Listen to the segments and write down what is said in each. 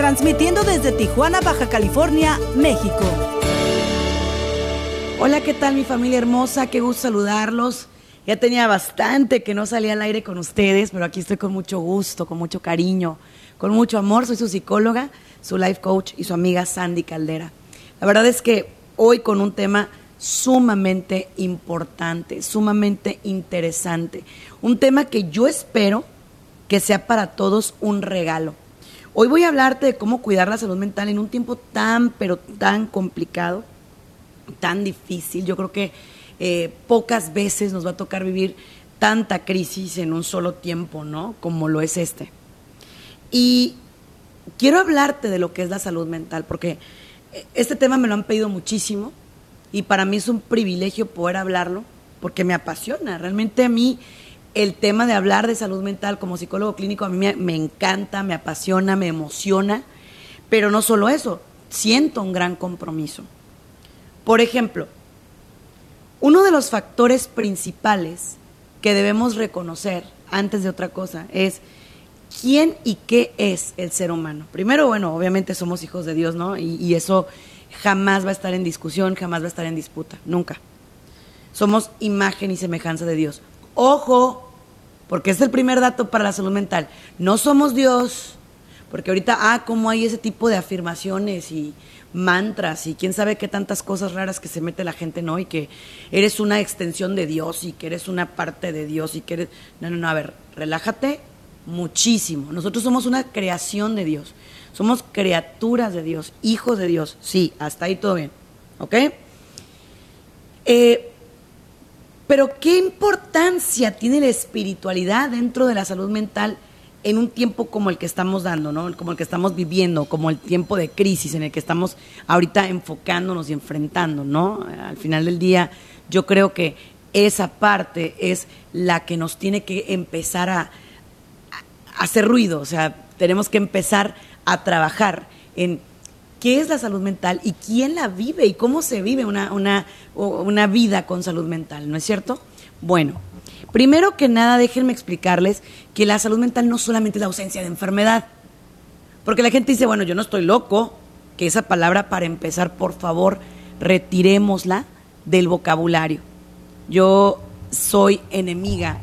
transmitiendo desde Tijuana, Baja California, México. Hola, ¿qué tal mi familia hermosa? Qué gusto saludarlos. Ya tenía bastante que no salía al aire con ustedes, pero aquí estoy con mucho gusto, con mucho cariño, con mucho amor. Soy su psicóloga, su life coach y su amiga Sandy Caldera. La verdad es que hoy con un tema sumamente importante, sumamente interesante. Un tema que yo espero que sea para todos un regalo. Hoy voy a hablarte de cómo cuidar la salud mental en un tiempo tan, pero tan complicado tan difícil. Yo creo que eh, pocas veces nos va a tocar vivir tanta crisis en un solo tiempo, ¿no? Como lo es este. Y quiero hablarte de lo que es la salud mental, porque eh, este tema me lo han pedido muchísimo y para mí es un privilegio poder hablarlo, porque me apasiona. Realmente a mí el tema de hablar de salud mental como psicólogo clínico a mí me, encanta, me apasiona, me emociona, pero no solo eso, siento un gran compromiso. Por ejemplo, uno de los factores principales que debemos reconocer antes de otra cosa es quién y qué es el ser humano. Primero, bueno, obviamente somos hijos de Dios, ¿no? Y, eso jamás va a estar en discusión, jamás va a estar en disputa, nunca. Somos imagen y semejanza de Dios. Ojo, porque es el primer dato para la salud mental. No somos Dios, porque ahorita, ah, cómo hay ese tipo de afirmaciones y mantras y quién sabe qué tantas cosas raras que se mete la gente, ¿no? Y que eres una extensión de Dios y que eres una parte de Dios y que eres... No, no, no, a ver, relájate muchísimo. Nosotros somos una creación de Dios. Somos criaturas de Dios, hijos de Dios. Sí, hasta ahí todo bien. ¿Ok? Eh, pero ¿qué importancia tiene la espiritualidad dentro de la salud mental? en un tiempo como el que estamos dando, ¿no? Como el que estamos viviendo, como el tiempo de crisis en el que estamos ahorita enfocándonos y enfrentando, ¿no? Al final del día, yo creo que esa parte es la que nos tiene que empezar a, hacer ruido, o sea, tenemos que empezar a trabajar en qué es la salud mental y quién la vive y cómo se vive una, una, una vida con salud mental, ¿no es cierto? Bueno, Primero que nada, déjenme explicarles que la salud mental no solamente es la ausencia de enfermedad. Porque la gente dice, bueno, yo no estoy loco, que esa palabra, para empezar, por favor, retirémosla del vocabulario. Yo soy enemiga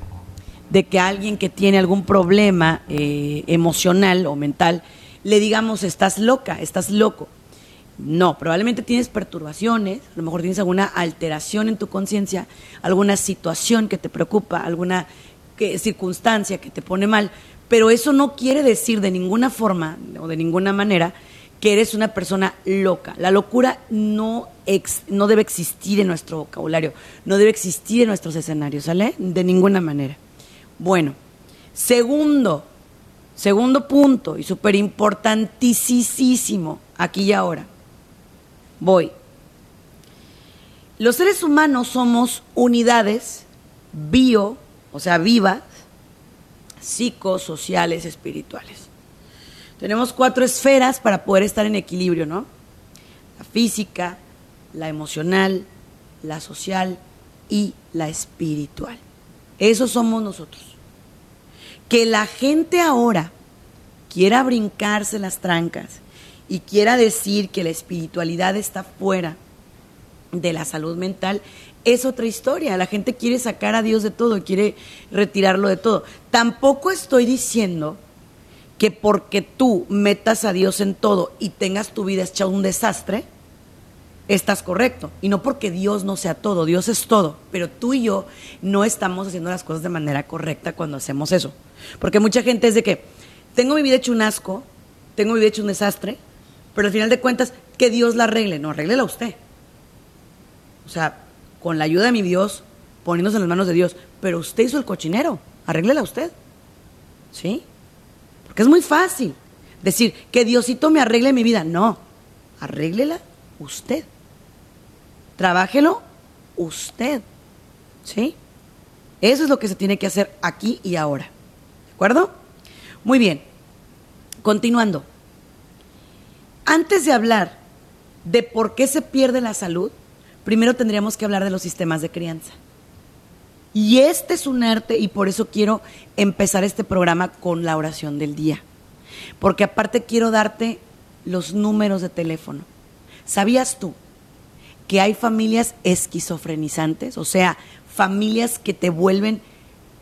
de que alguien que tiene algún problema eh, emocional o mental le digamos, estás loca, estás loco. No, probablemente tienes perturbaciones, a lo mejor tienes alguna alteración en tu conciencia, alguna situación que te preocupa, alguna circunstancia que te pone mal, pero eso no quiere decir de ninguna forma o de ninguna manera que eres una persona loca. La locura no, no debe existir en nuestro vocabulario, no debe existir en nuestros escenarios, ¿sale? De ninguna manera. Bueno, segundo, segundo punto y súper importantísimo aquí y ahora Voy. Los seres humanos somos unidades bio, o sea, vivas, psicosociales, espirituales. Tenemos cuatro esferas para poder estar en equilibrio, ¿no? La física, la emocional, la social y la espiritual. Eso somos nosotros. Que la gente ahora quiera brincarse las trancas y quiera decir que la espiritualidad está fuera de la salud mental, es otra historia. La gente quiere sacar a Dios de todo, quiere retirarlo de todo. Tampoco estoy diciendo que porque tú metas a Dios en todo y tengas tu vida hecha un desastre, estás correcto. Y no porque Dios no sea todo, Dios es todo. Pero tú y yo no estamos haciendo las cosas de manera correcta cuando hacemos eso. Porque mucha gente es de que tengo mi vida hecha un asco, tengo mi vida hecha un desastre, pero al final de cuentas, que Dios la arregle. No, arréglela usted. O sea, con la ayuda de mi Dios, poniéndose en las manos de Dios. Pero usted hizo el cochinero. Arréglela usted. ¿Sí? Porque es muy fácil decir que Diosito me arregle mi vida. No. arréglela usted. Trabájelo usted. ¿Sí? Eso es lo que se tiene que hacer aquí y ahora. ¿De acuerdo? Muy bien. Continuando. Antes de hablar de por qué se pierde la salud, primero tendríamos que hablar de los sistemas de crianza. Y este es un arte y por eso quiero empezar este programa con la oración del día. Porque aparte quiero darte los números de teléfono. ¿Sabías tú que hay familias esquizofrenizantes? O sea, familias que te vuelven,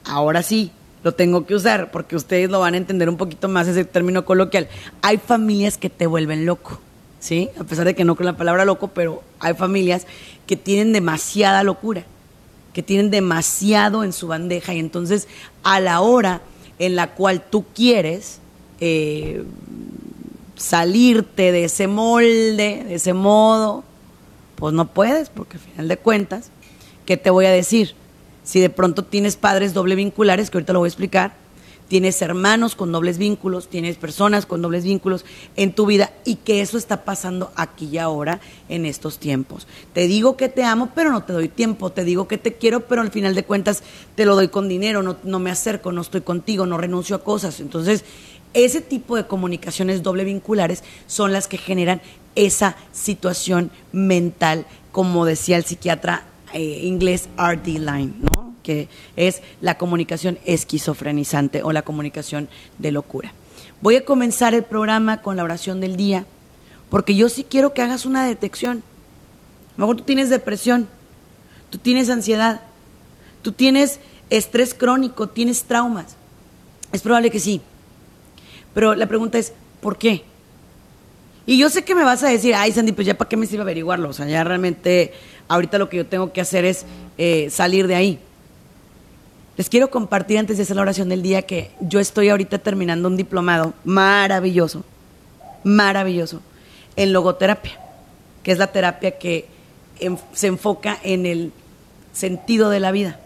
ahora sí, lo tengo que usar porque ustedes lo van a entender un poquito más ese término coloquial. Hay familias que te vuelven loco, ¿sí? A pesar de que no con la palabra loco, pero hay familias que tienen demasiada locura, que tienen demasiado en su bandeja y entonces a la hora en la cual tú quieres eh, salirte de ese molde, de ese modo, pues no puedes, porque al final de cuentas ¿qué te voy a decir? Si de pronto tienes padres doble vinculares, que ahorita lo voy a explicar, tienes hermanos con dobles vínculos, tienes personas con dobles vínculos en tu vida y que eso está pasando aquí y ahora en estos tiempos. Te digo que te amo, pero no te doy tiempo. Te digo que te quiero, pero al final de cuentas te lo doy con dinero, no, no me acerco, no estoy contigo, no renuncio a cosas. Entonces, ese tipo de comunicaciones doble vinculares son las que generan esa situación mental, como decía el psiquiatra eh, inglés RD line, ¿no? que es la comunicación esquizofrenizante o la comunicación de locura. Voy a comenzar el programa con la oración del día, porque yo sí quiero que hagas una detección. A lo mejor tú tienes depresión, tú tienes ansiedad, tú tienes estrés crónico, tienes traumas. Es probable que sí. Pero la pregunta es, ¿por qué? Y yo sé que me vas a decir, ay Sandy, pues ya para qué me sirve averiguarlo. O sea, ya realmente ahorita lo que yo tengo que hacer es eh, salir de ahí. Les quiero compartir antes de hacer la oración del día que yo estoy ahorita terminando un diplomado maravilloso, maravilloso, en logoterapia, que es la terapia que se enfoca en el sentido de la vida.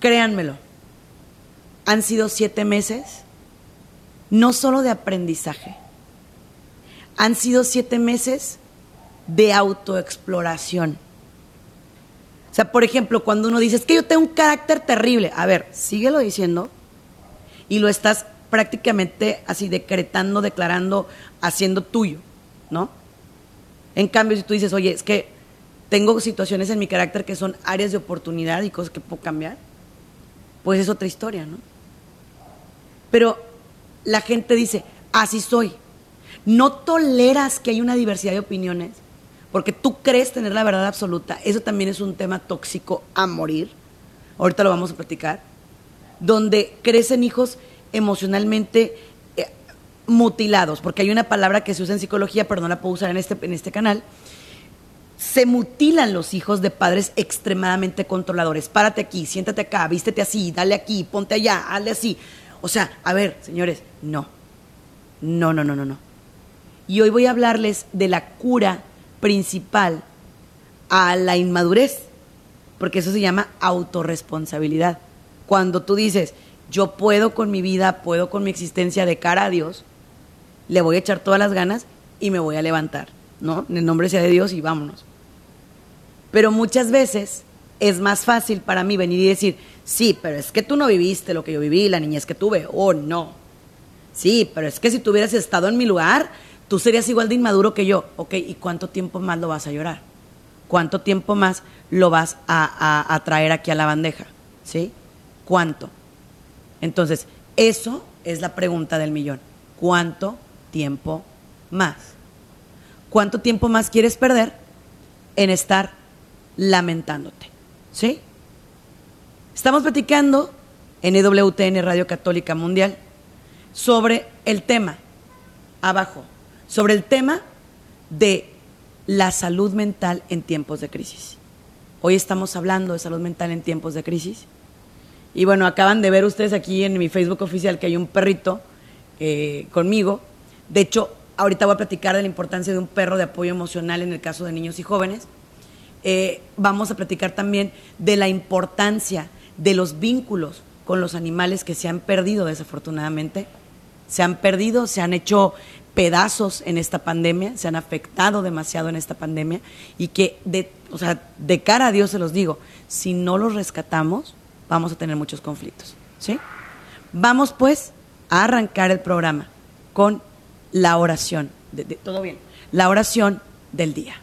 Créanmelo, han sido siete meses no solo de aprendizaje, han sido siete meses de autoexploración. O sea, por ejemplo, cuando uno dice, es que yo tengo un carácter terrible, a ver, síguelo diciendo y lo estás prácticamente así decretando, declarando, haciendo tuyo, ¿no? En cambio, si tú dices, oye, es que tengo situaciones en mi carácter que son áreas de oportunidad y cosas que puedo cambiar, pues es otra historia, ¿no? Pero la gente dice, así soy no toleras que hay una diversidad de opiniones, porque tú crees tener la verdad absoluta, eso también es un tema tóxico a morir, ahorita lo vamos a platicar, donde crecen hijos emocionalmente eh, mutilados, porque hay una palabra que se usa en psicología, pero no la puedo usar en este, en este canal, se mutilan los hijos de padres extremadamente controladores. Párate aquí, siéntate acá, vístete así, dale aquí, ponte allá, hazle así. O sea, a ver, señores, no. No, no, no, no, no. Y hoy voy a hablarles de la cura principal a la inmadurez, porque eso se llama autorresponsabilidad. Cuando tú dices, yo puedo con mi vida, puedo con mi existencia de cara a Dios, le voy a echar todas las ganas y me voy a levantar, ¿no? En el nombre sea de Dios y vámonos. Pero muchas veces es más fácil para mí venir y decir, sí, pero es que tú no viviste lo que yo viví, la niñez que tuve, o oh, no. Sí, pero es que si tú hubieras estado en mi lugar, tú serías igual de inmaduro que yo. Ok, ¿y cuánto tiempo más lo vas a llorar? ¿Cuánto tiempo más lo vas a, traer aquí a la bandeja? ¿Sí? ¿Cuánto? Entonces, eso es la pregunta del millón. ¿Cuánto tiempo más? ¿Cuánto tiempo más quieres perder en estar lamentándote? ¿Sí? Estamos platicando en EWTN Radio Católica Mundial sobre el tema abajo sobre el tema de la salud mental en tiempos de crisis. Hoy estamos hablando de salud mental en tiempos de crisis. Y bueno, acaban de ver ustedes aquí en mi Facebook oficial que hay un perrito eh, conmigo. De hecho, ahorita voy a platicar de la importancia de un perro de apoyo emocional en el caso de niños y jóvenes. Eh, vamos a platicar también de la importancia de los vínculos con los animales que se han perdido desafortunadamente. Se han perdido, se han hecho pedazos en esta pandemia, se han afectado demasiado en esta pandemia y que de, o sea, de cara a Dios se los digo, si no los rescatamos, vamos a tener muchos conflictos, ¿sí? Vamos pues a arrancar el programa con la oración, de, todo bien, la oración del día.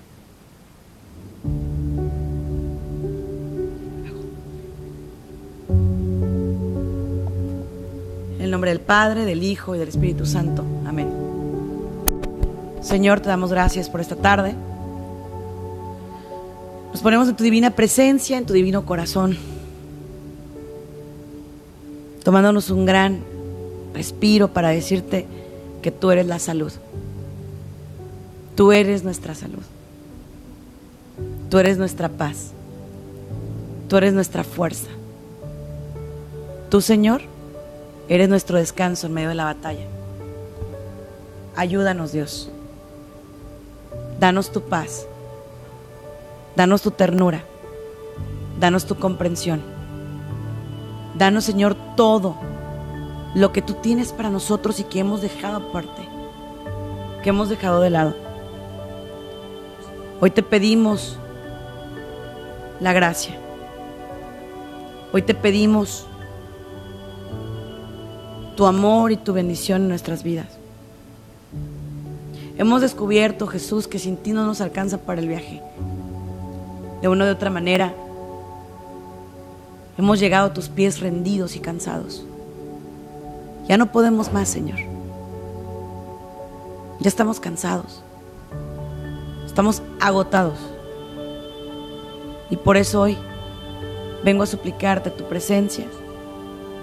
En el nombre del Padre, del Hijo y del Espíritu Santo. Amén. Señor, te damos gracias por esta tarde. Nos ponemos en tu divina presencia, en tu divino corazón, tomándonos un gran respiro para decirte que tú eres la salud. Tú eres nuestra salud. Tú eres nuestra paz. Tú eres nuestra fuerza. Tú, Señor, eres nuestro descanso en medio de la batalla. Ayúdanos, Dios. Danos tu paz. Danos tu ternura. Danos tu comprensión. Danos, Señor, todo lo que tú tienes para nosotros y que hemos dejado aparte, que hemos dejado de lado. Hoy te pedimos la gracia. Hoy te pedimos tu amor y tu bendición en nuestras vidas. Hemos descubierto, Jesús, que sin ti no nos alcanza para el viaje. De una u otra manera, hemos llegado a tus pies rendidos y cansados. Ya no podemos más, Señor. Ya estamos cansados. Estamos agotados. Y por eso hoy vengo a suplicarte tu presencia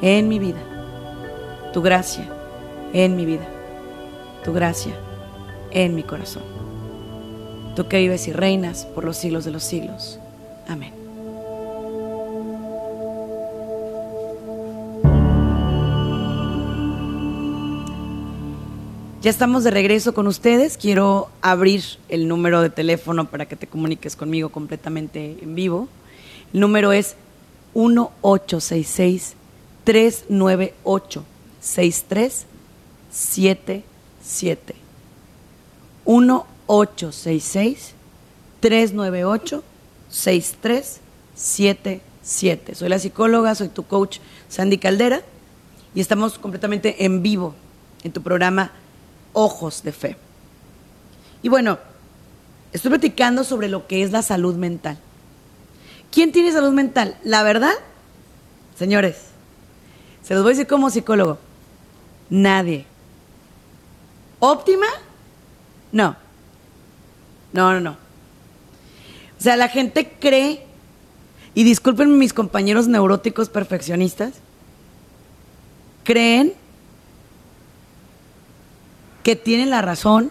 en mi vida, tu gracia en mi vida, tu gracia en mi corazón. Tú que vives y reinas por los siglos de los siglos. Amén. Ya estamos de regreso con ustedes. Quiero abrir el número de teléfono para que te comuniques conmigo completamente en vivo. El número es 1866 398 6377. 1866 398 6377. Soy la psicóloga, soy tu coach Sandy Caldera y estamos completamente en vivo en tu programa ojos de fe. Y bueno, estoy platicando sobre lo que es la salud mental. ¿Quién tiene salud mental? La verdad, señores, se los voy a decir como psicólogo, nadie. ¿Óptima? No. No, no, no. O sea, la gente cree, y disculpen mis compañeros neuróticos perfeccionistas, creen que tienen la razón,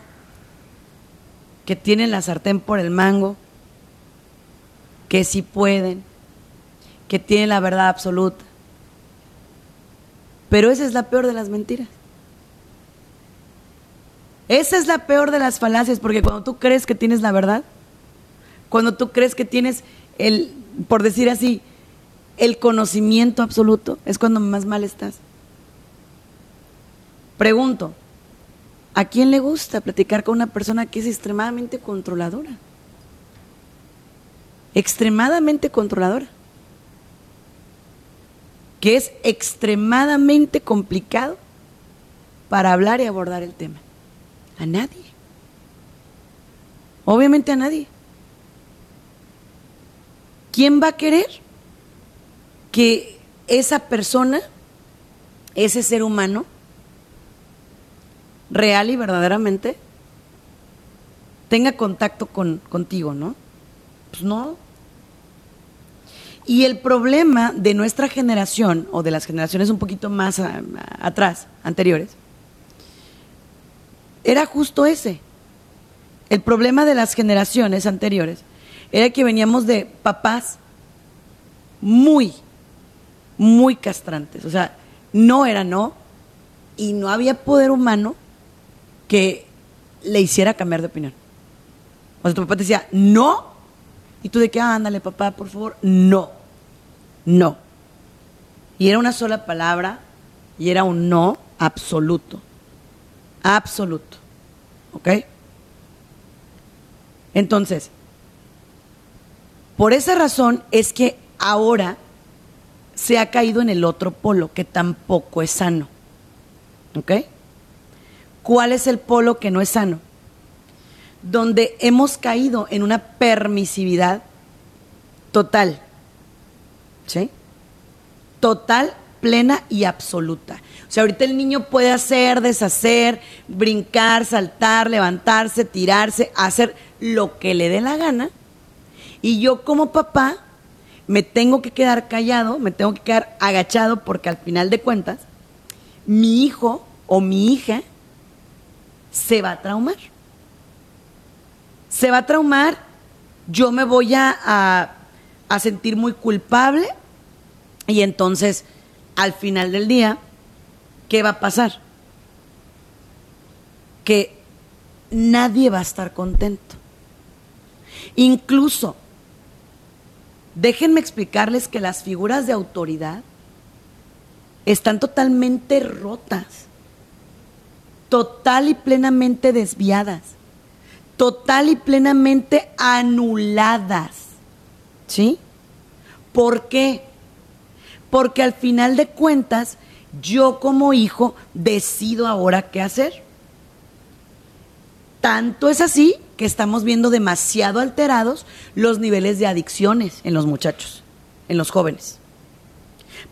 que tienen la sartén por el mango, que sí pueden, que tienen la verdad absoluta. Pero esa es la peor de las mentiras. Esa es la peor de las falacias, porque cuando tú crees que tienes la verdad, cuando tú crees que tienes el, por decir así, el conocimiento absoluto, es cuando más mal estás. Pregunto, ¿A quién le gusta platicar con una persona que es extremadamente controladora? Extremadamente controladora. Que es extremadamente complicado para hablar y abordar el tema. A nadie. Obviamente a nadie. ¿Quién va a querer que esa persona, ese ser humano, real y verdaderamente tenga contacto con, contigo, ¿no? Pues no. Y el problema de nuestra generación, o de las generaciones un poquito más atrás, anteriores, era justo ese. El problema de las generaciones anteriores era que veníamos de papás muy, muy castrantes. O sea, no era no, y no había poder humano que le hiciera cambiar de opinión. O sea, tu papá te decía, no, y tú de que, ándale, papá, por favor, no, no. Y era una sola palabra y era un no absoluto, absoluto. ¿Ok? Entonces, por esa razón es que ahora se ha caído en el otro polo, que tampoco es sano. ¿Ok? ¿Cuál es el polo que no es sano? Donde hemos caído en una permisividad total. ¿Sí? Total, plena y absoluta. O sea, ahorita el niño puede hacer, deshacer, brincar, saltar, levantarse, tirarse, hacer lo que le dé la gana. Y yo como papá me tengo que quedar callado, me tengo que quedar agachado porque al final de cuentas mi hijo o mi hija se va a traumar. Se va a traumar, yo me voy a, a, sentir muy culpable y entonces al final del día, ¿qué va a pasar? Que nadie va a estar contento. Incluso Déjenme explicarles que las figuras de autoridad están totalmente rotas, total y plenamente desviadas, total y plenamente anuladas. ¿Sí? ¿Por qué? Porque al final de cuentas, yo como hijo decido ahora qué hacer. Tanto es así que estamos viendo demasiado alterados los niveles de adicciones en los muchachos, en los jóvenes.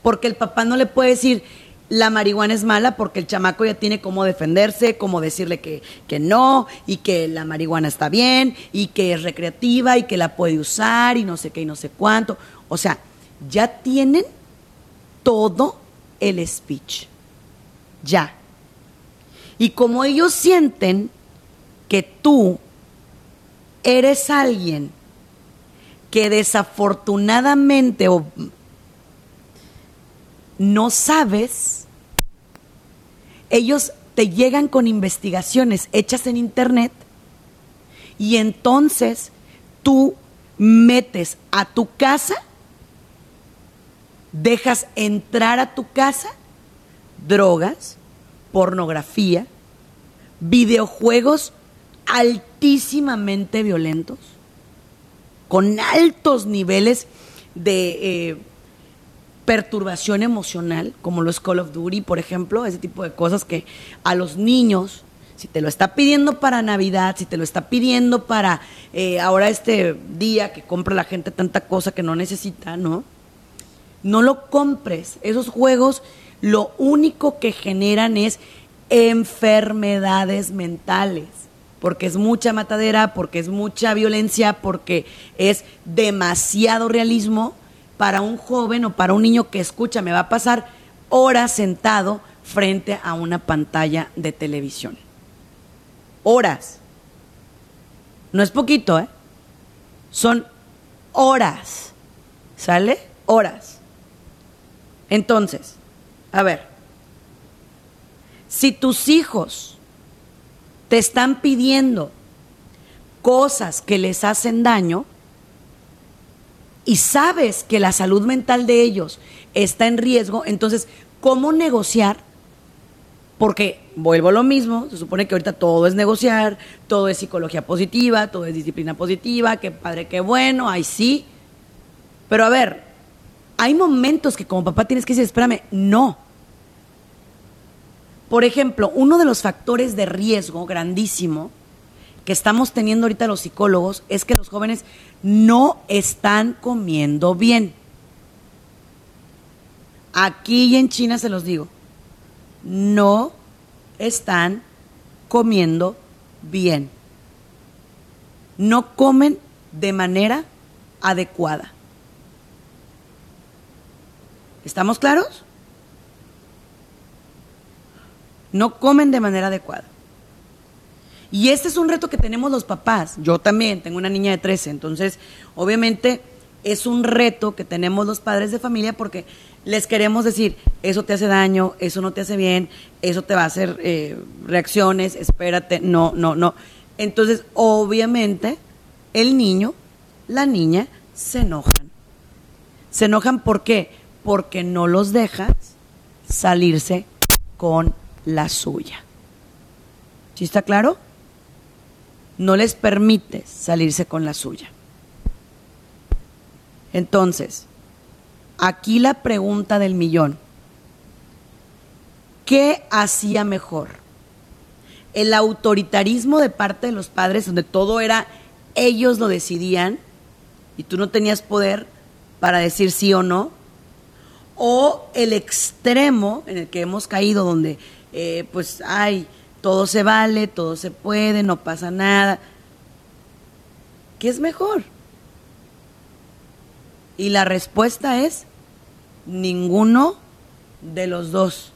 Porque el papá no le puede decir, la marihuana es mala porque el chamaco ya tiene cómo defenderse, cómo decirle que, que, no, y que la marihuana está bien, y que es recreativa, y que la puede usar, y no sé qué, y no sé cuánto. O sea, ya tienen todo el speech. Ya. Y como ellos sienten que tú eres alguien que desafortunadamente no sabes, ellos te llegan con investigaciones hechas en internet y entonces tú metes a tu casa, dejas entrar a tu casa drogas, pornografía, videojuegos altísimamente violentos, con altos niveles de eh, perturbación emocional, como los Call of Duty, por ejemplo, ese tipo de cosas que a los niños, si te lo está pidiendo para Navidad, si te lo está pidiendo para eh, ahora este día que compra la gente tanta cosa que no necesita, ¿no? No lo compres. Esos juegos lo único que generan es enfermedades mentales porque es mucha matadera, porque es mucha violencia, porque es demasiado realismo para un joven o para un niño que escucha, me va a pasar horas sentado frente a una pantalla de televisión. Horas. No es poquito, ¿eh? Son horas. ¿Sale? Horas. Entonces, a ver, si tus hijos te están pidiendo cosas que les hacen daño y sabes que la salud mental de ellos está en riesgo, entonces, ¿cómo negociar? Porque vuelvo a lo mismo, se supone que ahorita todo es negociar, todo es psicología positiva, todo es disciplina positiva, qué padre, qué bueno, ay sí. Pero a ver, hay momentos que como papá tienes que decir, espérame, no, por ejemplo, uno de los factores de riesgo grandísimo que estamos teniendo ahorita los psicólogos es que los jóvenes no están comiendo bien. Aquí y en China se los digo, no están comiendo bien. No comen de manera adecuada. ¿Estamos claros? no comen de manera adecuada. Y este es un reto que tenemos los papás. Yo también tengo una niña de 13, entonces obviamente es un reto que tenemos los padres de familia porque les queremos decir, eso te hace daño, eso no te hace bien, eso te va a hacer eh, reacciones, espérate, no, no, no. Entonces, obviamente, el niño, la niña, se enojan. Se enojan ¿por qué? Porque no los dejas salirse con la suya. ¿Sí está claro? no les permites salirse con la suya. Entonces, aquí la pregunta del millón. ¿Qué hacía mejor? El autoritarismo de parte de los padres, donde todo era ellos lo decidían y tú no tenías poder para decir sí o no, o el extremo en el que hemos caído, donde eh, pues hay todo se vale, todo se puede, no pasa nada. ¿Qué es mejor? Y la respuesta es ninguno de los dos.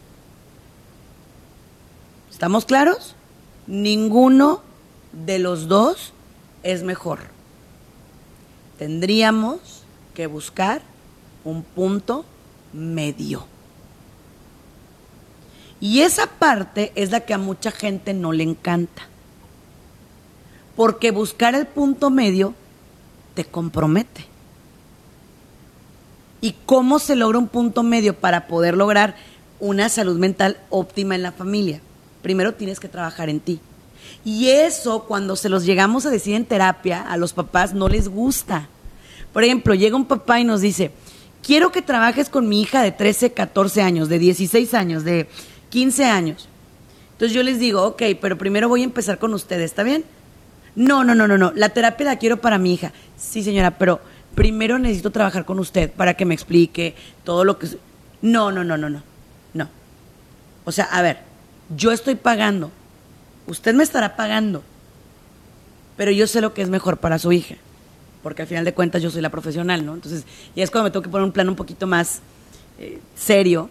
¿Estamos claros? Ninguno de los dos es mejor. Tendríamos que buscar un punto medio. Y esa parte es la que a mucha gente no le encanta. Porque buscar el punto medio te compromete. ¿Y cómo se logra un punto medio para poder lograr una salud mental óptima en la familia? Primero tienes que trabajar en ti. Y eso cuando se los llegamos a decir en terapia, a los papás no les gusta. Por ejemplo, llega un papá y nos dice, quiero que trabajes con mi hija de 13, 14 años, de 16 años, de 15 años. Entonces yo les digo, ok, pero primero voy a empezar con ustedes, ¿está bien? No, no, no, no, no. La terapia la quiero para mi hija. Sí, señora, pero primero necesito trabajar con usted para que me explique todo lo que... No, no, no, no, no. No. O sea, a ver, yo estoy pagando. Usted me estará pagando. Pero yo sé lo que es mejor para su hija. Porque al final de cuentas yo soy la profesional, ¿no? Entonces, ya es cuando me tengo que poner un plan un poquito más eh, serio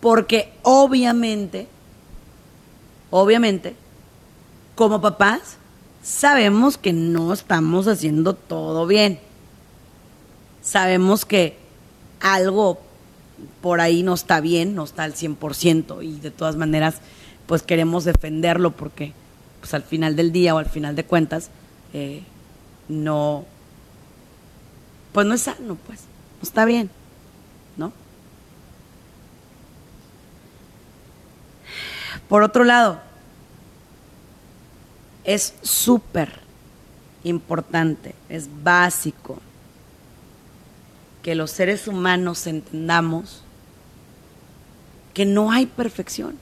porque obviamente, obviamente, como papás, sabemos que no estamos haciendo todo bien. Sabemos que algo por ahí no está bien, no está al 100% y de todas maneras pues queremos defenderlo porque pues al final del día o al final de cuentas eh, no pues no es sano pues no está bien ¿no? Por otro lado, es súper importante, es básico que los seres humanos entendamos que no hay perfección.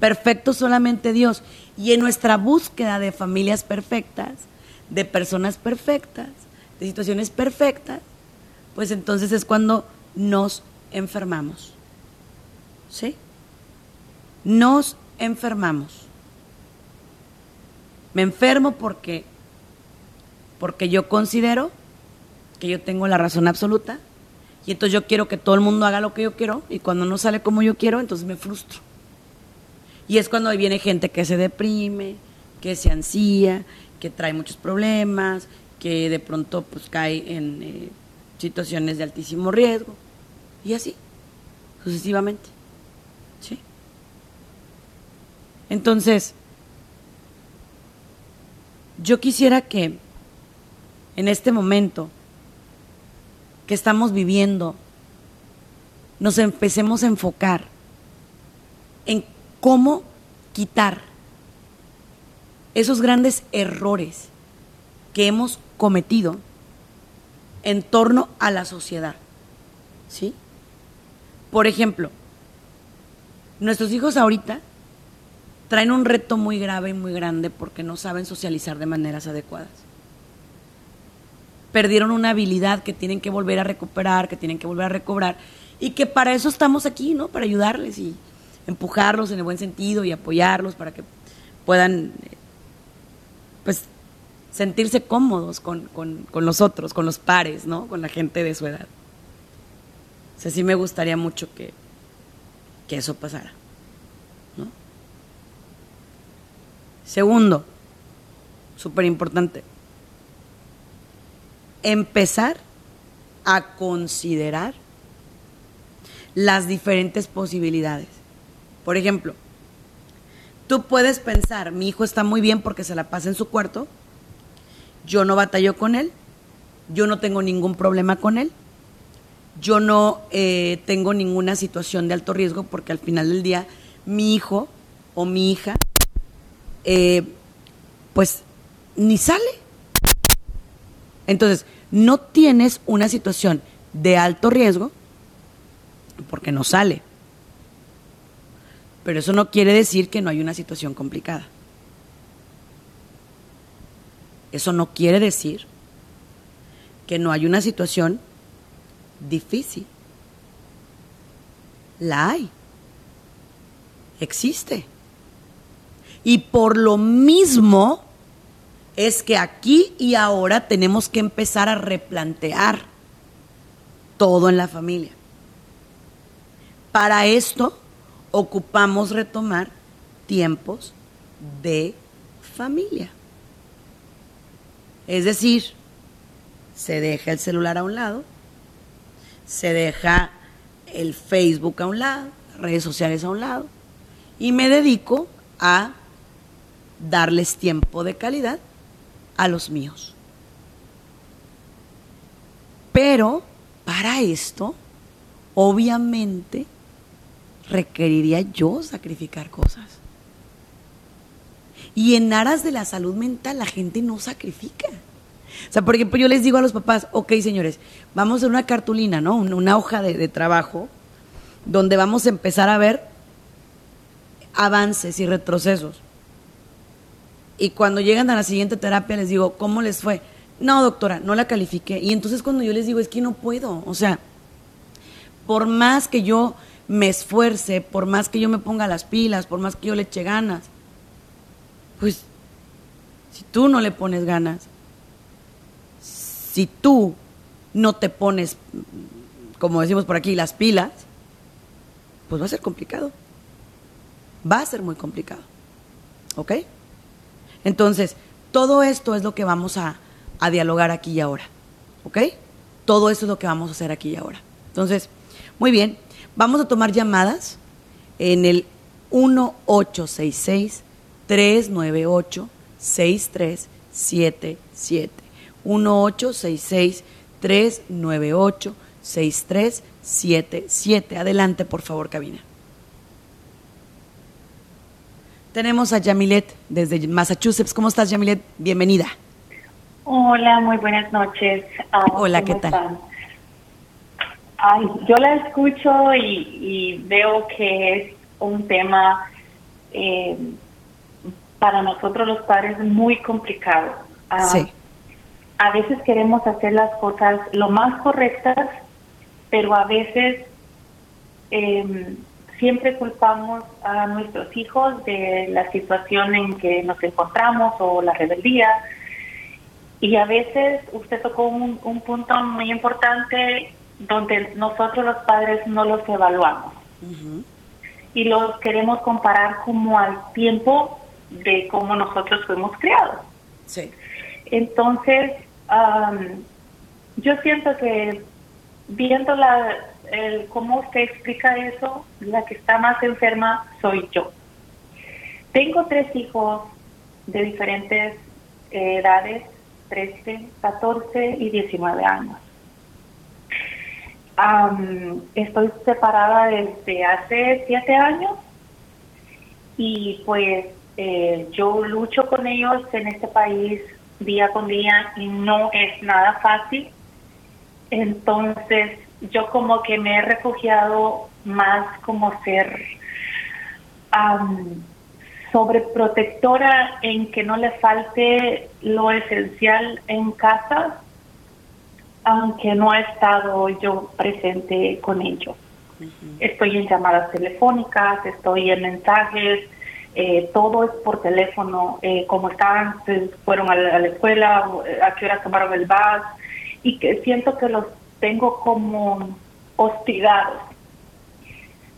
Perfecto solamente Dios. Y en nuestra búsqueda de familias perfectas, de personas perfectas, de situaciones perfectas, pues entonces es cuando nos enfermamos. ¿Sí? nos enfermamos. Me enfermo porque porque yo considero que yo tengo la razón absoluta y entonces yo quiero que todo el mundo haga lo que yo quiero y cuando no sale como yo quiero, entonces me frustro. Y es cuando viene gente que se deprime, que se ansía, que trae muchos problemas, que de pronto pues cae en eh, situaciones de altísimo riesgo y así, sucesivamente. ¿Sí? Entonces, yo quisiera que en este momento que estamos viviendo, nos empecemos a enfocar en cómo quitar esos grandes errores que hemos cometido en torno a la sociedad. ¿Sí? Por ejemplo, nuestros hijos ahorita traen un reto muy grave y muy grande porque no saben socializar de maneras adecuadas. Perdieron una habilidad que tienen que volver a recuperar, que tienen que volver a recobrar y que para eso estamos aquí, ¿no? Para ayudarles y empujarlos en el buen sentido y apoyarlos para que puedan, pues, sentirse cómodos con, con, los otros, con los pares, ¿no? Con la gente de su edad. O sea, sí me gustaría mucho que, que eso pasara. Segundo, súper importante, empezar a considerar las diferentes posibilidades. Por ejemplo, tú puedes pensar, mi hijo está muy bien porque se la pasa en su cuarto, yo no batallo con él, yo no tengo ningún problema con él, yo no eh, tengo ninguna situación de alto riesgo porque al final del día mi hijo o mi hija eh, pues ni sale. Entonces, no tienes una situación de alto riesgo porque no sale. Pero eso no quiere decir que no hay una situación complicada. Eso no quiere decir que no hay una situación difícil. La hay. Existe. Y por lo mismo es que aquí y ahora tenemos que empezar a replantear todo en la familia. Para esto ocupamos retomar tiempos de familia. Es decir, se deja el celular a un lado, se deja el Facebook a un lado, redes sociales a un lado, y me dedico a darles tiempo de calidad a los míos. Pero para esto, obviamente, requeriría yo sacrificar cosas. Y en aras de la salud mental la gente no sacrifica. O sea, por ejemplo, yo les digo a los papás, ok, señores, vamos a una cartulina, ¿no? Una hoja de, de trabajo donde vamos a empezar a ver avances y retrocesos. Y cuando llegan a la siguiente terapia les digo, ¿cómo les fue? No, doctora, no la califiqué. Y entonces cuando yo les digo, es que no puedo. O sea, por más que yo me esfuerce, por más que yo me ponga las pilas, por más que yo le eche ganas, pues si tú no le pones ganas, si tú no te pones, como decimos por aquí, las pilas, pues va a ser complicado. Va a ser muy complicado. ¿Ok? Entonces, todo esto es lo que vamos a, a dialogar aquí y ahora. ¿Ok? Todo esto es lo que vamos a hacer aquí y ahora. Entonces, muy bien, vamos a tomar llamadas en el 1866 398 6377. 1866 398 6377. Adelante, por favor, cabina. Tenemos a Yamilet desde Massachusetts. ¿Cómo estás, Yamilet? Bienvenida. Hola, muy buenas noches. Ah, Hola, ¿qué tal? Ay, yo la escucho y, veo que es un tema eh, para nosotros los padres muy complicado. Ah, sí. A veces queremos hacer las cosas lo más correctas, pero a veces eh, siempre culpamos a nuestros hijos de la situación en que nos encontramos o la rebeldía. Y a veces usted tocó un, punto muy importante donde nosotros los padres no los evaluamos. Y los queremos comparar como al tiempo de cómo nosotros fuimos criados. Sí. Entonces, yo siento que viendo la, el, cómo usted explica eso, la que está más enferma soy yo. Tengo tres hijos de diferentes edades, 13, 14 y 19 años. Estoy separada desde hace siete años y pues eh, yo lucho con ellos en este país día con día y no es nada fácil. Entonces, yo como que me he refugiado más como ser sobreprotectora en que no le falte lo esencial en casa, aunque no he estado yo presente con ellos. Estoy en llamadas telefónicas, estoy en mensajes, eh, todo es por teléfono, eh, como están, fueron a la, escuela, a qué hora tomaron el bus, y que siento que los tengo como hostigados,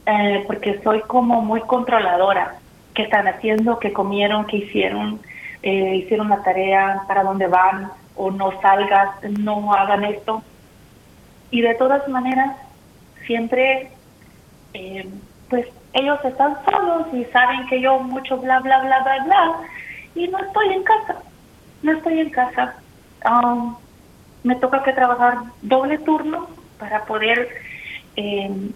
eh, porque soy como muy controladora. ¿Qué están haciendo? ¿Qué comieron? ¿Qué hicieron? Eh, ¿Hicieron la tarea? ¿Para dónde van? ¿O no salgas? ¿No hagan esto? Y de todas maneras, siempre, eh, pues ellos están solos y saben que yo mucho bla, bla, bla, bla, bla, y no estoy en casa. No estoy en casa. Um, me toca que trabajar doble turno para poder eh,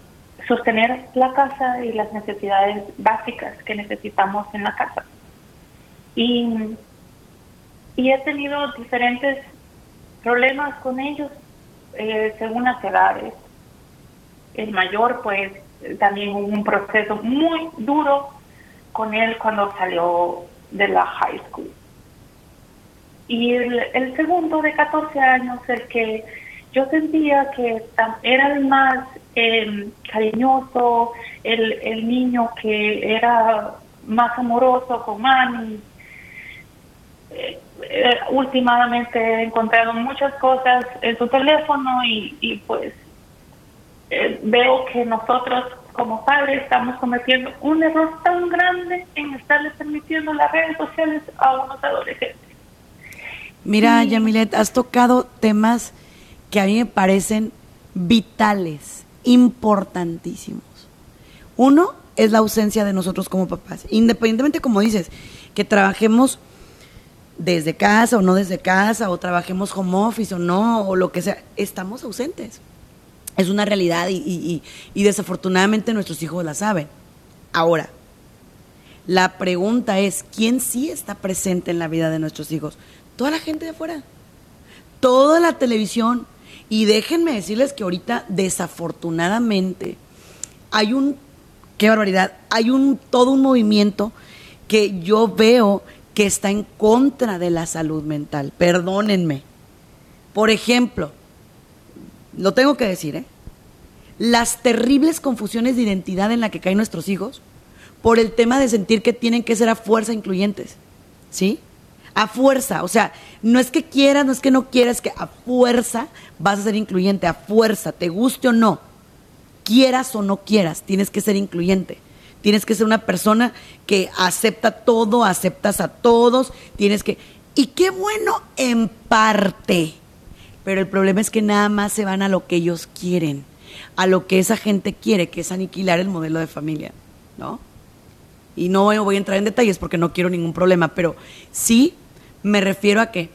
sostener la casa y las necesidades básicas que necesitamos en la casa. Y y he tenido diferentes problemas con ellos eh, según las edades. El mayor, pues, también hubo un proceso muy duro con él cuando salió de la high school. Y el, segundo de 14 años, el que yo sentía que era el más em, cariñoso, el, el niño que era más amoroso con mami. Eh, últimamente he encontrado muchas cosas en su teléfono y, y pues eh, veo que nosotros como padres estamos cometiendo un error tan grande en estarles permitiendo las redes sociales a unos adolescentes. Mira, Yamilet, has tocado temas que a mí me parecen vitales, importantísimos. Uno es la ausencia de nosotros como papás, independientemente, como dices, que trabajemos desde casa o no desde casa, o trabajemos home office o no, o lo que sea, estamos ausentes. Es una realidad y, desafortunadamente nuestros hijos la saben. Ahora, la pregunta es, ¿quién sí está presente en la vida de nuestros hijos? Toda la gente de afuera, toda la televisión. Y déjenme decirles que ahorita, desafortunadamente, hay un, qué barbaridad, hay un, todo un movimiento que yo veo que está en contra de la salud mental. Perdónenme. Por ejemplo, lo tengo que decir, ¿eh? Las terribles confusiones de identidad en la que caen nuestros hijos por el tema de sentir que tienen que ser a fuerza incluyentes, ¿sí? A fuerza, o sea, no es que quieras, no es que no quieras, que a fuerza vas a ser incluyente, a fuerza, te guste o no, quieras o no quieras, tienes que ser incluyente. Tienes que ser una persona que acepta todo, aceptas a todos, tienes que... Y qué bueno en parte, pero el problema es que nada más se van a lo que ellos quieren, a lo que esa gente quiere, que es aniquilar el modelo de familia, ¿no? Y no voy a entrar en detalles porque no quiero ningún problema, pero sí me refiero a que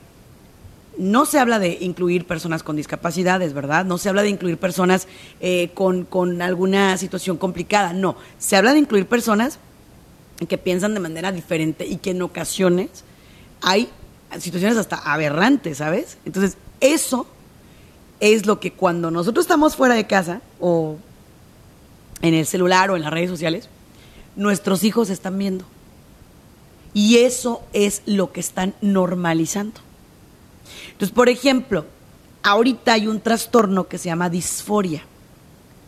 no se habla de incluir personas con discapacidades, ¿verdad? No se habla de incluir personas eh, con, con alguna situación complicada, no. Se habla de incluir personas que piensan de manera diferente y que en ocasiones hay situaciones hasta aberrantes, ¿sabes? Entonces, eso es lo que cuando nosotros estamos fuera de casa o en el celular o en las redes sociales, nuestros hijos están viendo. Y eso es lo que están normalizando. Entonces, por ejemplo, ahorita hay un trastorno que se llama disforia.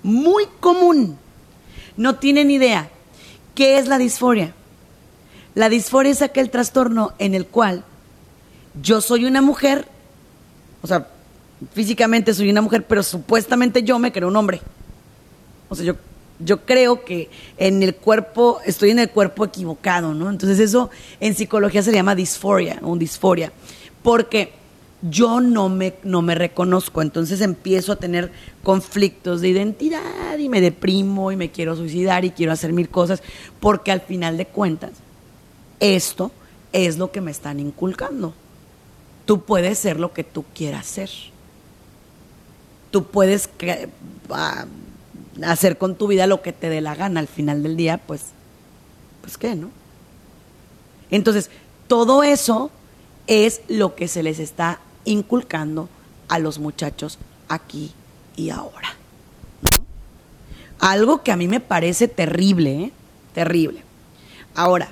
Muy común. No tienen idea. ¿Qué es la disforia? La disforia es aquel trastorno en el cual yo soy una mujer, o sea, físicamente soy una mujer, pero supuestamente yo me creo un hombre. O sea, yo, yo creo que en el cuerpo, estoy en el cuerpo equivocado, ¿no? Entonces eso en psicología se llama disforia, o disforia, porque yo no me, no me reconozco, entonces empiezo a tener conflictos de identidad y me deprimo y me quiero suicidar y quiero hacer mil cosas, porque al final de cuentas, esto es lo que me están inculcando. Tú puedes ser lo que tú quieras ser. Tú puedes ah, hacer con tu vida lo que te dé la gana al final del día, pues, pues qué, ¿no? Entonces, todo eso es lo que se les está inculcando a los muchachos aquí y ahora. Algo que a mí me parece terrible, ¿eh? terrible. Ahora,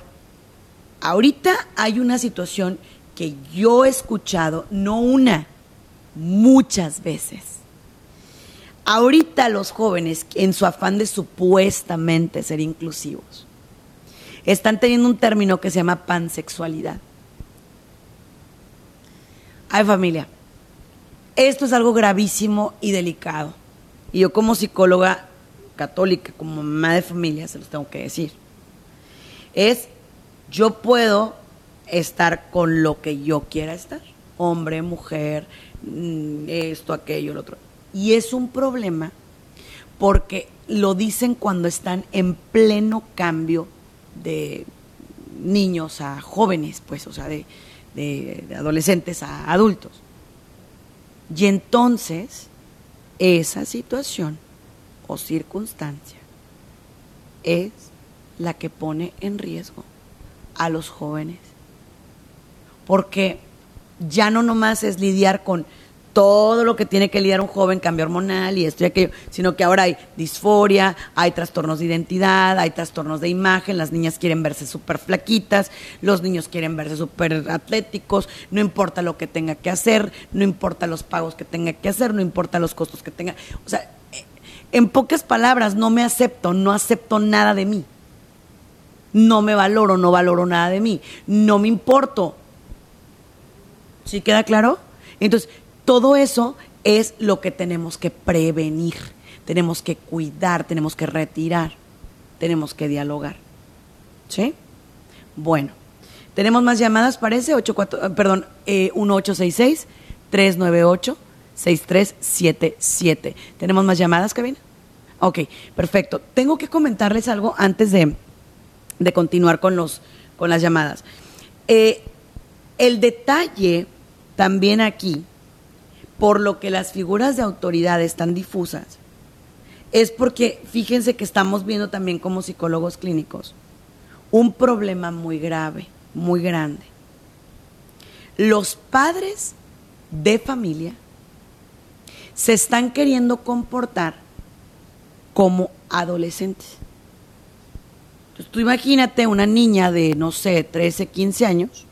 ahorita hay una situación que yo he escuchado, no una, muchas veces. Ahorita los jóvenes, en su afán de supuestamente ser inclusivos, están teniendo un término que se llama pansexualidad. Ay, familia, esto es algo gravísimo y delicado. Y yo como psicóloga católica, como mamá de familia, se los tengo que decir. Es, yo puedo estar con lo que yo quiera estar. Hombre, mujer, mm, esto, aquello, lo otro. Y es un problema porque lo dicen cuando están en pleno cambio de niños a jóvenes, pues, o sea, de, de, adolescentes a adultos. Y entonces, esa situación o circunstancia es la que pone en riesgo a los jóvenes. Porque ya no nomás es lidiar con todo lo que tiene que lidiar un joven, cambio hormonal y esto y aquello, sino que ahora hay disforia, hay trastornos de identidad, hay trastornos de imagen, las niñas quieren verse súper flaquitas, los niños quieren verse súper atléticos, no importa lo que tenga que hacer, no importa los pagos que tenga que hacer, no importa los costos que tenga. O sea, en pocas palabras, no me acepto, no acepto nada de mí. No me valoro, no valoro nada de mí, no me importo. ¿Sí queda claro? Entonces, todo eso es lo que tenemos que prevenir, tenemos que cuidar, tenemos que retirar, tenemos que dialogar. ¿Sí? Bueno, tenemos más llamadas, parece, 84, eh, perdón, eh, 1866-398-6377. ¿Tenemos más llamadas, Kevin? Ok, perfecto. Tengo que comentarles algo antes de, de continuar con, los, con las llamadas. Eh, el detalle también aquí por lo que las figuras de autoridad están difusas, es porque fíjense que estamos viendo también como psicólogos clínicos un problema muy grave, muy grande. Los padres de familia se están queriendo comportar como adolescentes. Entonces, tú imagínate una niña de, no sé, 13, 15 años,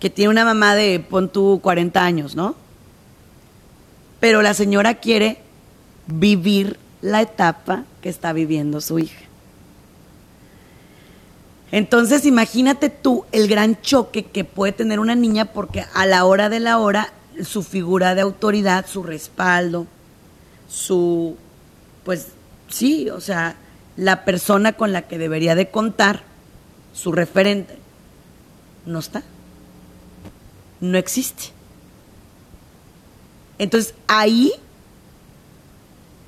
que tiene una mamá de, pon tú, 40 años, ¿no? Pero la señora quiere vivir la etapa que está viviendo su hija. Entonces imagínate tú el gran choque que puede tener una niña porque a la hora de la hora su figura de autoridad, su respaldo, su, pues sí, o sea, la persona con la que debería de contar, su referente, no está, no existe. Entonces ahí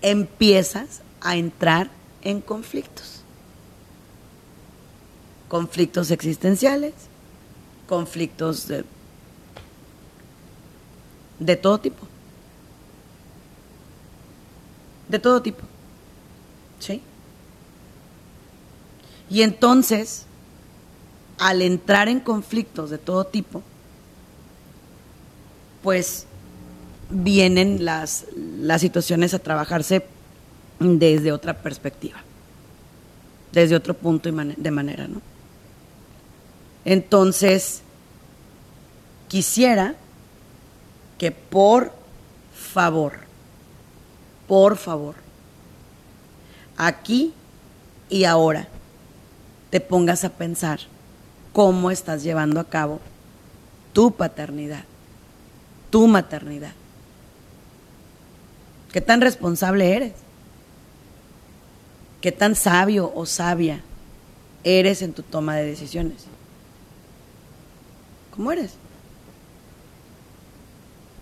empiezas a entrar en conflictos. Conflictos existenciales, conflictos de, de todo tipo. De todo tipo. ¿Sí? Y entonces, al entrar en conflictos de todo tipo, pues vienen las, las situaciones a trabajarse desde otra perspectiva, desde otro punto de manera, ¿no? Entonces, quisiera que por favor, por favor, aquí y ahora te pongas a pensar cómo estás llevando a cabo tu paternidad, tu maternidad. ¿Qué tan responsable eres? ¿Qué tan sabio o sabia eres en tu toma de decisiones? ¿Cómo eres?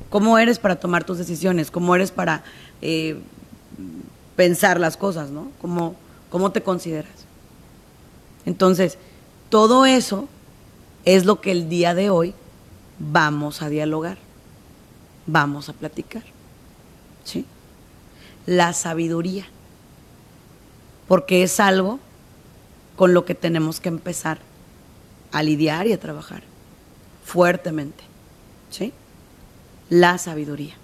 ¿Cómo eres para tomar tus decisiones? ¿Cómo eres para eh, pensar las cosas, no? ¿Cómo, ¿Cómo te consideras? Entonces, todo eso es lo que el día de hoy vamos a dialogar, vamos a platicar. ¿Sí? La sabiduría, porque es algo con lo que tenemos que empezar a lidiar y a trabajar fuertemente. ¿Sí? La sabiduría.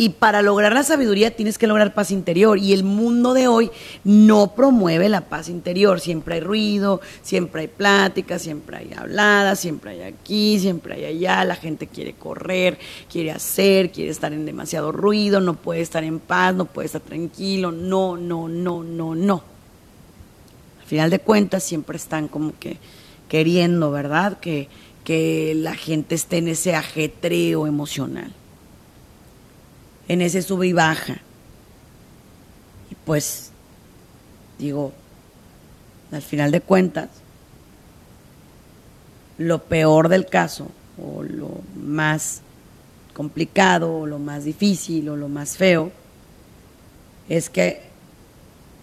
Y para lograr la sabiduría tienes que lograr paz interior. Y el mundo de hoy no promueve la paz interior. Siempre hay ruido, siempre hay plática, siempre hay habladas, siempre hay aquí, siempre hay allá. La gente quiere correr, quiere hacer, quiere estar en demasiado ruido, no puede estar en paz, no puede estar tranquilo. No, no, no, no, no. Al final de cuentas siempre están como que queriendo, ¿verdad? Que, que la gente esté en ese ajetreo emocional en ese sube y baja. Y pues, digo, al final de cuentas, lo peor del caso, o lo más complicado, o lo más difícil, o lo más feo, es que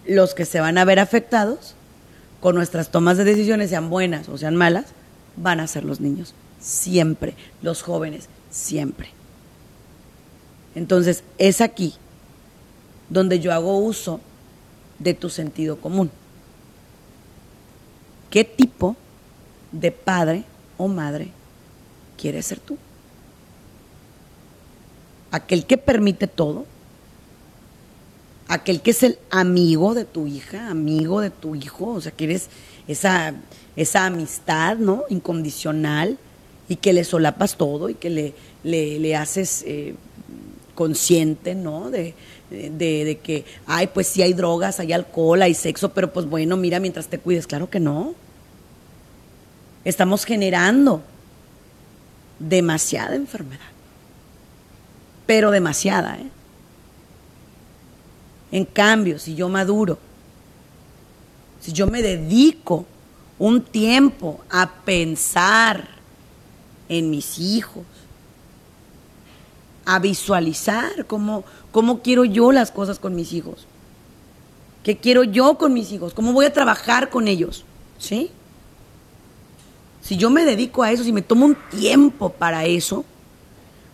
los que se van a ver afectados con nuestras tomas de decisiones, sean buenas o sean malas, van a ser los niños, siempre, los jóvenes, siempre. Entonces, es aquí donde yo hago uso de tu sentido común. ¿Qué tipo de padre o madre quieres ser tú. Aquel que permite todo, aquel que es el amigo de tu hija, amigo de tu hijo, o sea, que eres esa, esa amistad, ¿no? Incondicional y que le solapas todo y que le, le, haces eh, consciente, ¿no? De, de, que, ay, pues sí hay drogas, hay alcohol, hay sexo, pero pues bueno, mira, mientras te cuides, claro que no. Estamos generando demasiada enfermedad, pero demasiada, ¿eh? En cambio, si yo maduro, si yo me dedico un tiempo a pensar en mis hijos, a visualizar cómo, cómo quiero yo las cosas con mis hijos, qué quiero yo con mis hijos, cómo voy a trabajar con ellos, ¿sí? Si yo me dedico a eso, si me tomo un tiempo para eso,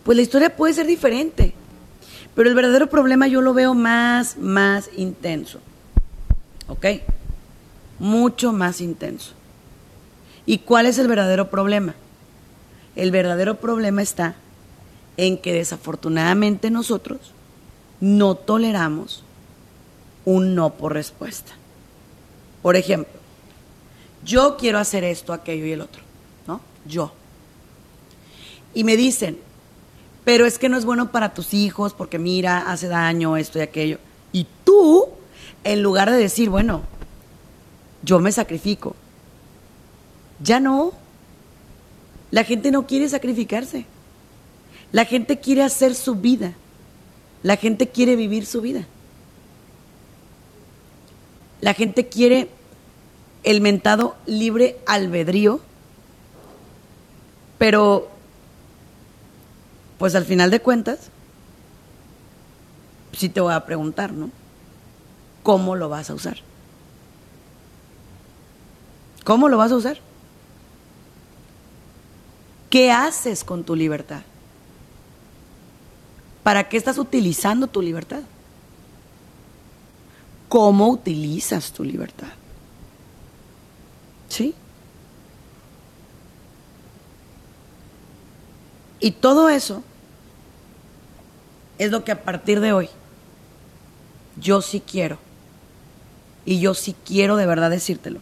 pues la historia puede ser diferente. Pero el verdadero problema yo lo veo más, más intenso. ¿Ok? Mucho más intenso. ¿Y cuál es el verdadero problema? El verdadero problema está en que desafortunadamente nosotros no toleramos un no por respuesta. Por ejemplo, yo quiero hacer esto, aquello y el otro, ¿no? Yo. Y me dicen, pero es que no es bueno para tus hijos porque mira, hace daño esto y aquello. Y tú, en lugar de decir, bueno, yo me sacrifico, ya no. La gente no quiere sacrificarse. La gente quiere hacer su vida. La gente quiere vivir su vida. La gente quiere el mentado libre albedrío, pero pues al final de cuentas, sí te voy a preguntar, ¿no? ¿Cómo lo vas a usar? ¿Cómo lo vas a usar? ¿Qué haces con tu libertad? ¿Para qué estás utilizando tu libertad? ¿Cómo utilizas tu libertad? ¿Sí? Y todo eso es lo que a partir de hoy yo sí quiero. Y yo sí quiero de verdad decírtelo.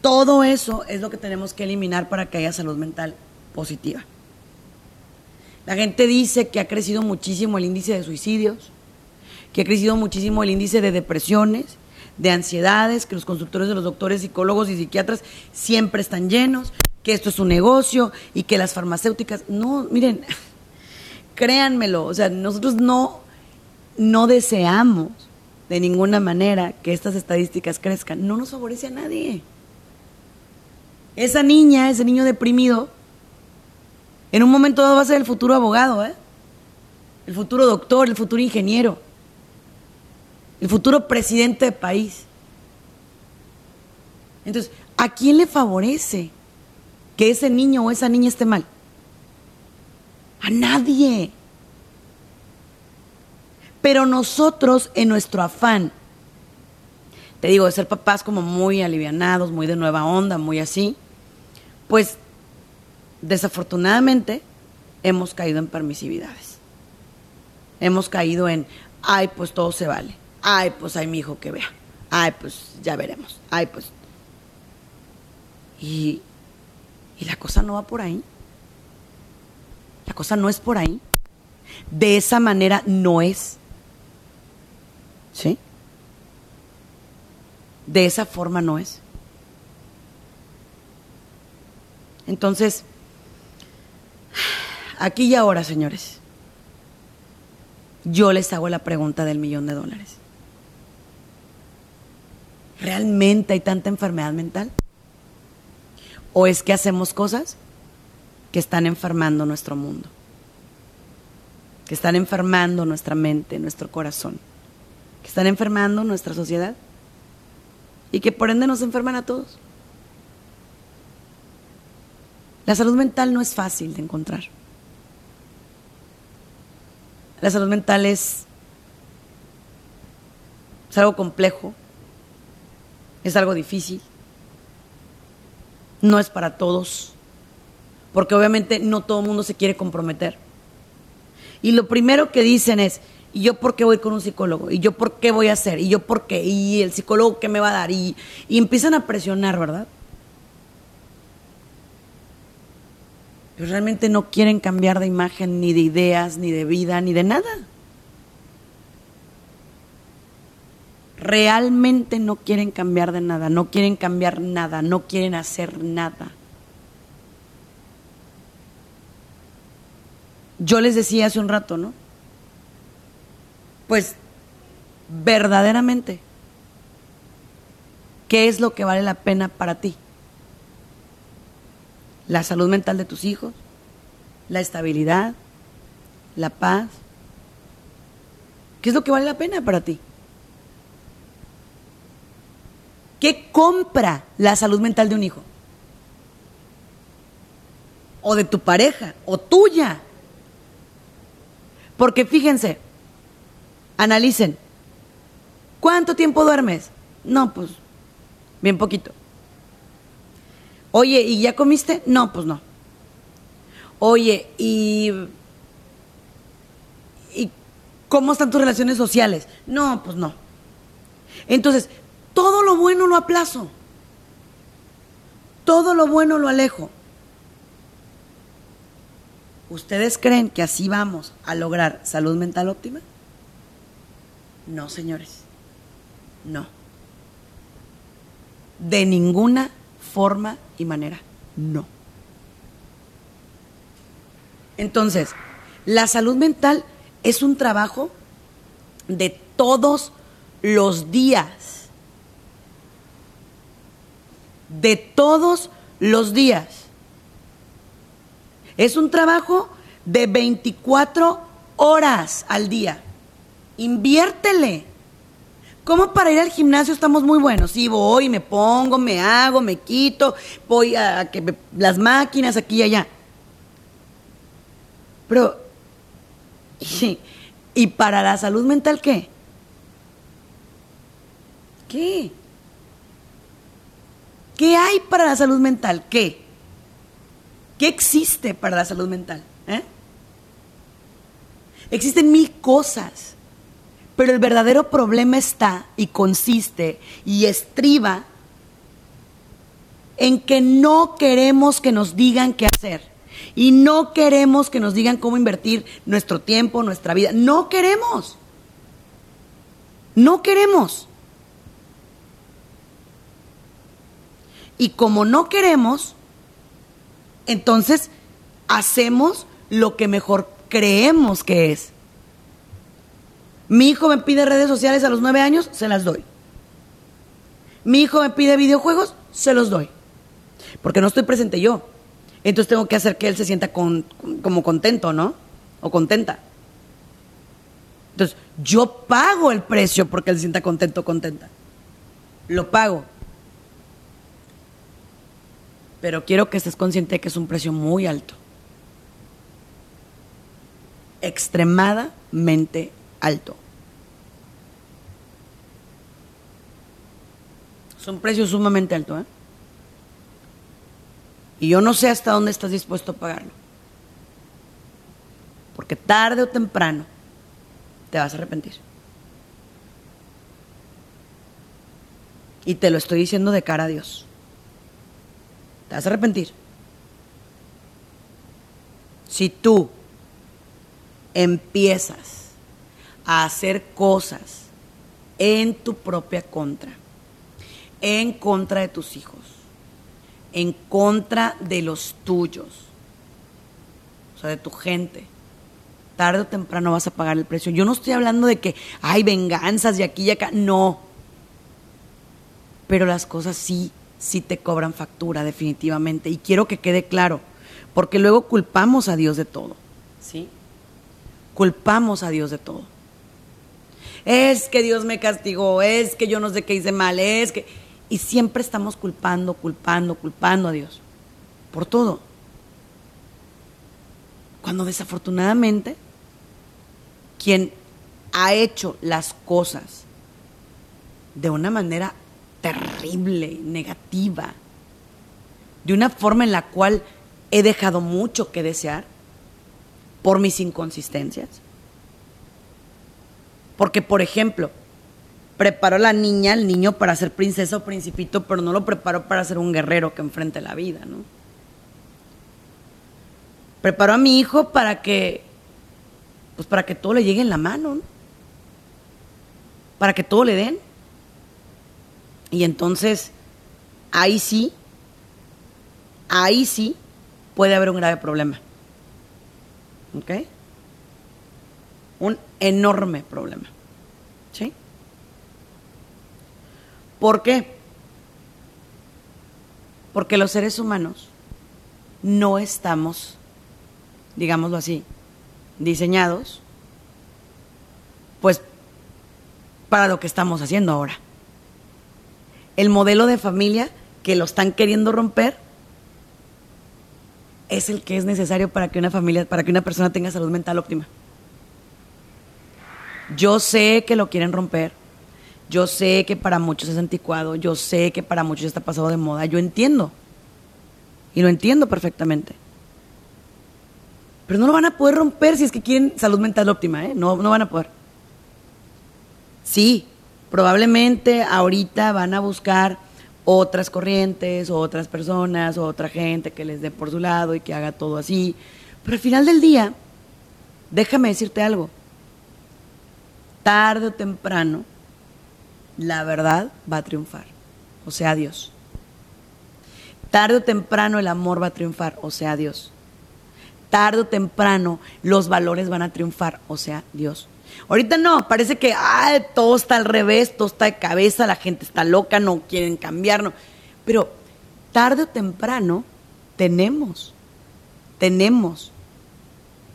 Todo eso es lo que tenemos que eliminar para que haya salud mental positiva. La gente dice que ha crecido muchísimo el índice de suicidios, que ha crecido muchísimo el índice de depresiones, de ansiedades, que los consultores de los doctores, psicólogos y psiquiatras siempre están llenos, que esto es un negocio y que las farmacéuticas, no, miren, créanmelo, o sea, nosotros no, no deseamos de ninguna manera que estas estadísticas crezcan, no nos favorece a nadie. Esa niña, ese niño deprimido, en un momento dado va a ser el futuro abogado, ¿eh? el futuro doctor, el futuro ingeniero, el futuro presidente de país. Entonces, ¿a quién le favorece que ese niño o esa niña esté mal? A nadie. Pero nosotros, en nuestro afán, te digo, de ser papás como muy alivianados, muy de nueva onda, muy así, pues desafortunadamente hemos caído en permisividades. Hemos caído en, ay, pues todo se vale. Ay, pues hay mi hijo que vea. Ay, pues ya veremos. Ay, pues. Y, y la cosa no va por ahí. La cosa no es por ahí. De esa manera no es. ¿Sí? De esa forma no es. Entonces, aquí y ahora, señores, yo les hago la pregunta del millón de dólares. ¿Realmente hay tanta enfermedad mental? ¿O es que hacemos cosas que están enfermando nuestro mundo? Que están enfermando nuestra mente, nuestro corazón. Que están enfermando nuestra sociedad. Y que por ende nos enferman a todos. La salud mental no es fácil de encontrar. La salud mental es, algo complejo, es algo difícil, no es para todos, porque obviamente no todo el mundo se quiere comprometer. Y lo primero que dicen es, ¿y yo por qué voy con un psicólogo? ¿Y yo por qué voy a hacer? ¿Y yo por qué? ¿Y el psicólogo qué me va a dar? Y, y empiezan a presionar, ¿verdad? Pero realmente no quieren cambiar de imagen, ni de ideas, ni de vida, ni de nada. Realmente no quieren cambiar de nada, no quieren cambiar nada, no quieren hacer nada. Yo les decía hace un rato, ¿no? Pues verdaderamente, ¿qué es lo que vale la pena para ti? La salud mental de tus hijos, la estabilidad, la paz. ¿Qué es lo que vale la pena para ti? ¿Qué compra la salud mental de un hijo? O de tu pareja, o tuya. Porque fíjense, analicen, ¿cuánto tiempo duermes? No, pues, bien poquito. Oye, ¿y ya comiste? No, pues no. Oye, ¿y, ¿y cómo están tus relaciones sociales? No, pues no. Entonces, todo lo bueno lo aplazo. Todo lo bueno lo alejo. ¿Ustedes creen que así vamos a lograr salud mental óptima? No, señores. No. De ninguna forma y manera. No. Entonces, la salud mental es un trabajo de todos los días. De todos los días. Es un trabajo de 24 horas al día. Inviértele. ¿Cómo para ir al gimnasio estamos muy buenos? Sí, voy, me pongo, me hago, me quito, voy a que las máquinas aquí y allá. Pero, ¿y, ¿y para la salud mental qué? ¿Qué? ¿Qué hay para la salud mental? ¿Qué? ¿Qué existe para la salud mental? ¿Eh? Existen mil cosas. Pero el verdadero problema está y consiste y estriba en que no queremos que nos digan qué hacer. Y no queremos que nos digan cómo invertir nuestro tiempo, nuestra vida. No queremos. No queremos. Y como no queremos, entonces hacemos lo que mejor creemos que es. Mi hijo me pide redes sociales a los nueve años, se las doy. Mi hijo me pide videojuegos, se los doy. Porque no estoy presente yo. Entonces tengo que hacer que él se sienta como contento, ¿no? O contenta. Entonces, yo pago el precio porque él se sienta contento o contenta. Lo pago. Pero quiero que estés consciente de que es un precio muy alto. Extremadamente alto. Es un precio sumamente alto, ¿eh? Y yo no sé hasta dónde estás dispuesto a pagarlo. Porque tarde o temprano te vas a arrepentir. Y te lo estoy diciendo de cara a Dios. Te vas a arrepentir. Si tú empiezas a hacer cosas en tu propia contra, en contra de tus hijos, en contra de los tuyos, o sea, de tu gente. Tarde o temprano vas a pagar el precio. Yo no estoy hablando de que hay venganzas de aquí y acá, no. Pero las cosas sí, sí te cobran factura, definitivamente. Y quiero que quede claro, porque luego culpamos a Dios de todo, ¿sí? Culpamos a Dios de todo es que Dios me castigó, es que yo no sé qué hice mal, es que... Y siempre estamos culpando, culpando, culpando a Dios por todo. Cuando desafortunadamente quien ha hecho las cosas de una manera terrible, negativa, de una forma en la cual he dejado mucho que desear por mis inconsistencias. Porque, por ejemplo, preparo a la niña, al niño para ser princesa o principito, pero no lo preparo para ser un guerrero que enfrente la vida, ¿no? Preparo a mi hijo para que, pues para que todo le llegue en la mano, ¿no? Para que todo le den. Y entonces, ahí sí, ahí sí puede haber un grave problema. ¿Ok? Un enorme problema. ¿Sí? ¿Por qué? Porque los seres humanos no estamos, digámoslo así, diseñados, pues, para lo que estamos haciendo ahora. El modelo de familia que lo están queriendo romper es el que es necesario para que una familia, para que una persona tenga salud mental óptima. Yo sé que lo quieren romper, yo sé que para muchos es anticuado, yo sé que para muchos está pasado de moda, yo entiendo. Y lo entiendo perfectamente. Pero no lo van a poder romper si es que quieren salud mental óptima, ¿eh? No, no van a poder. Sí, probablemente ahorita van a buscar otras corrientes, otras personas, otra gente que les dé por su lado y que haga todo así. Pero al final del día, déjame decirte algo. Tarde o temprano, la verdad va a triunfar. O sea, Dios. Tarde o temprano el amor va a triunfar, o sea, Dios. Tarde o temprano los valores van a triunfar, o sea, Dios. Ahorita no, parece que todo está al revés, todo está de cabeza, la gente está loca, no quieren cambiar, Pero tarde o temprano tenemos, tenemos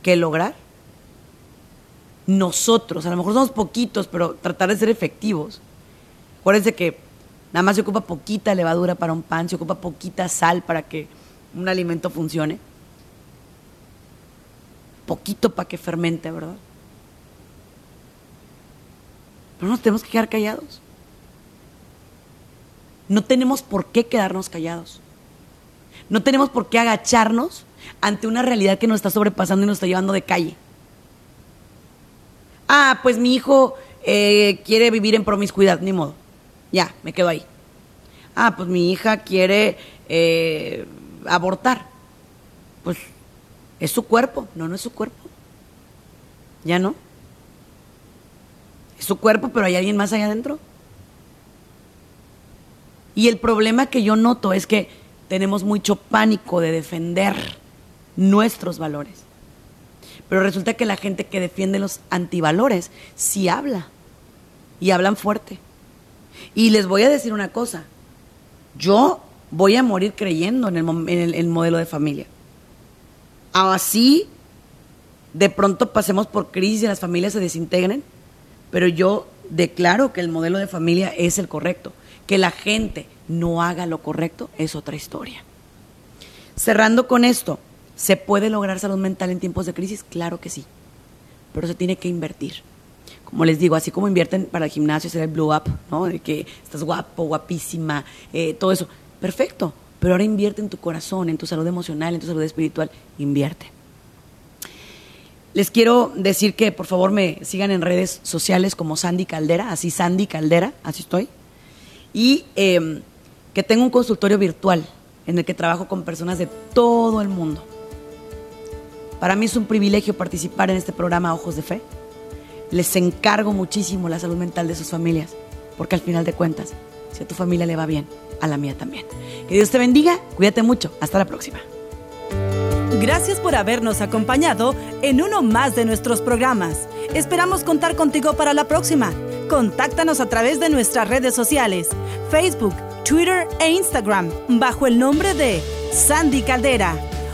que lograr nosotros, a lo mejor somos poquitos, pero tratar de ser efectivos. Acuérdense que nada más se ocupa poquita levadura para un pan, se ocupa poquita sal para que un alimento funcione. Poquito para que fermente, ¿verdad? Pero no nos tenemos que quedar callados. No tenemos por qué quedarnos callados. No tenemos por qué agacharnos ante una realidad que nos está sobrepasando y nos está llevando de calle. Ah, pues mi hijo eh, quiere vivir en promiscuidad, ni modo. Ya, me quedo ahí. Ah, pues mi hija quiere eh, abortar. Pues es su cuerpo. No, no es su cuerpo. Ya no su cuerpo, pero hay alguien más allá adentro. Y el problema que yo noto es que tenemos mucho pánico de defender nuestros valores. Pero resulta que la gente que defiende los antivalores sí habla. Y hablan fuerte. Y les voy a decir una cosa. Yo voy a morir creyendo en el, el modelo de familia. Así, de pronto pasemos por crisis y las familias se desintegren pero yo declaro que el modelo de familia es el correcto. Que la gente no haga lo correcto es otra historia. Cerrando con esto, ¿se puede lograr salud mental en tiempos de crisis? Claro que sí, pero se tiene que invertir. Como les digo, así como invierten para el gimnasio, hacer el blue up, ¿no? De que estás guapo, guapísima, eh, todo eso. Perfecto, pero ahora invierte en tu corazón, en tu salud emocional, en tu salud espiritual. Invierte. Les quiero decir que por favor me sigan en redes sociales como Sandy Caldera, así Sandy Caldera, así estoy. Y em, que tengo un consultorio virtual en el que trabajo con personas de todo el mundo. Para mí es un privilegio participar en este programa Ojos de Fe. Les encargo muchísimo la salud mental de sus familias, porque al final de cuentas, si a tu familia le va bien, a la mía también. Que Dios te bendiga, cuídate mucho, hasta la próxima. Gracias por habernos acompañado en uno más de nuestros programas. Esperamos contar contigo para la próxima. Contáctanos a través de nuestras redes sociales, Facebook, Twitter e Instagram, bajo el nombre de Sandy Caldera.